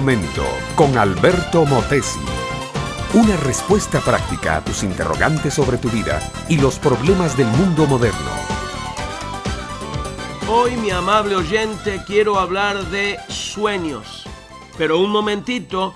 momento con Alberto Motesi. Una respuesta práctica a tus interrogantes sobre tu vida y los problemas del mundo moderno. Hoy, mi amable oyente, quiero hablar de sueños. Pero un momentito,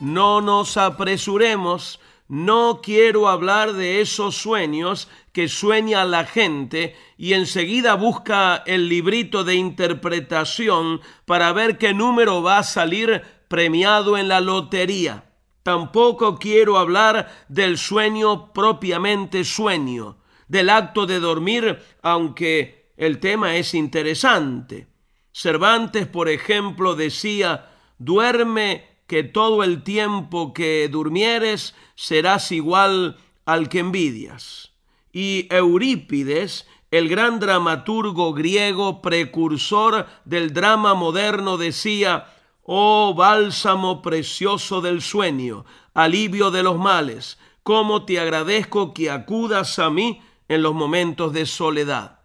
no nos apresuremos no quiero hablar de esos sueños que sueña la gente y enseguida busca el librito de interpretación para ver qué número va a salir premiado en la lotería. Tampoco quiero hablar del sueño propiamente sueño, del acto de dormir, aunque el tema es interesante. Cervantes, por ejemplo, decía, duerme que todo el tiempo que durmieres serás igual al que envidias. Y Eurípides, el gran dramaturgo griego precursor del drama moderno, decía, Oh bálsamo precioso del sueño, alivio de los males, cómo te agradezco que acudas a mí en los momentos de soledad.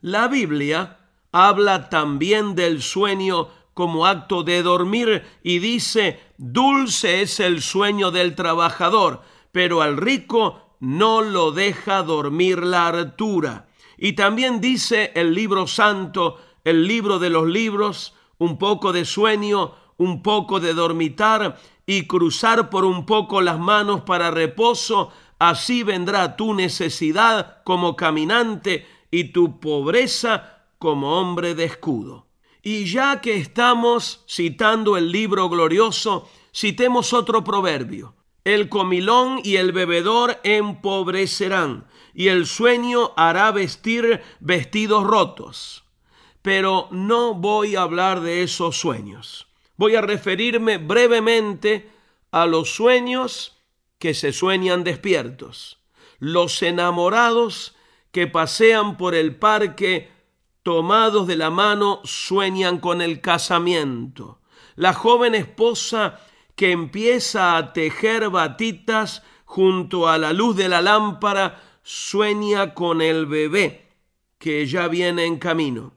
La Biblia habla también del sueño como acto de dormir y dice, dulce es el sueño del trabajador, pero al rico no lo deja dormir la hartura. Y también dice el libro santo, el libro de los libros, un poco de sueño, un poco de dormitar y cruzar por un poco las manos para reposo, así vendrá tu necesidad como caminante y tu pobreza como hombre de escudo. Y ya que estamos citando el libro glorioso, citemos otro proverbio. El comilón y el bebedor empobrecerán, y el sueño hará vestir vestidos rotos. Pero no voy a hablar de esos sueños. Voy a referirme brevemente a los sueños que se sueñan despiertos, los enamorados que pasean por el parque tomados de la mano, sueñan con el casamiento. La joven esposa que empieza a tejer batitas junto a la luz de la lámpara, sueña con el bebé que ya viene en camino.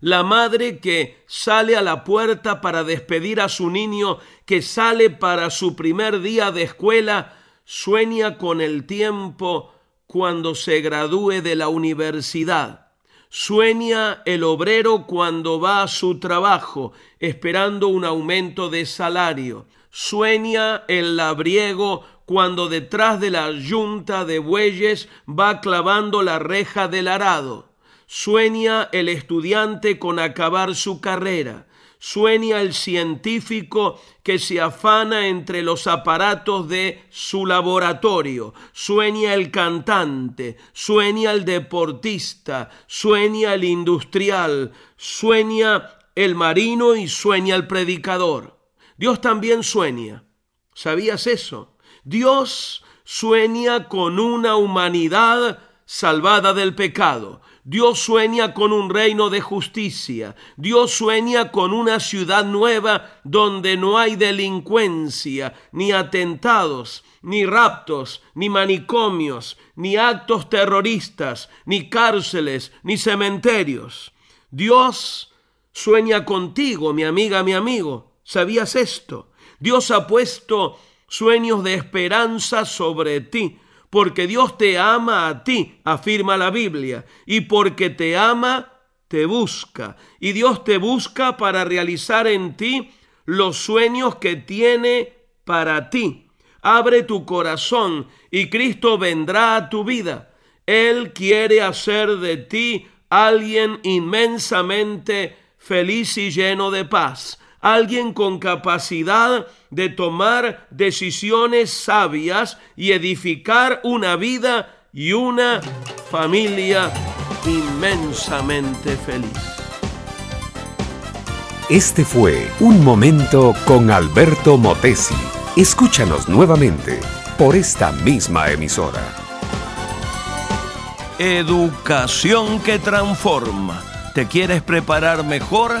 La madre que sale a la puerta para despedir a su niño, que sale para su primer día de escuela, sueña con el tiempo cuando se gradúe de la universidad. Sueña el obrero cuando va a su trabajo esperando un aumento de salario. Sueña el labriego cuando detrás de la yunta de bueyes va clavando la reja del arado. Sueña el estudiante con acabar su carrera sueña el científico que se afana entre los aparatos de su laboratorio, sueña el cantante, sueña el deportista, sueña el industrial, sueña el marino y sueña el predicador. Dios también sueña. ¿Sabías eso? Dios sueña con una humanidad salvada del pecado. Dios sueña con un reino de justicia. Dios sueña con una ciudad nueva donde no hay delincuencia, ni atentados, ni raptos, ni manicomios, ni actos terroristas, ni cárceles, ni cementerios. Dios sueña contigo, mi amiga, mi amigo. ¿Sabías esto? Dios ha puesto sueños de esperanza sobre ti porque Dios te ama a ti, afirma la Biblia, y porque te ama, te busca. Y Dios te busca para realizar en ti los sueños que tiene para ti. Abre tu corazón y Cristo vendrá a tu vida. Él quiere hacer de ti alguien inmensamente feliz y lleno de paz alguien con capacidad de tomar decisiones sabias y edificar una vida y una familia inmensamente feliz. Este fue Un Momento con Alberto Motesi. Escúchanos nuevamente por esta misma emisora. Educación que transforma. ¿Te quieres preparar mejor?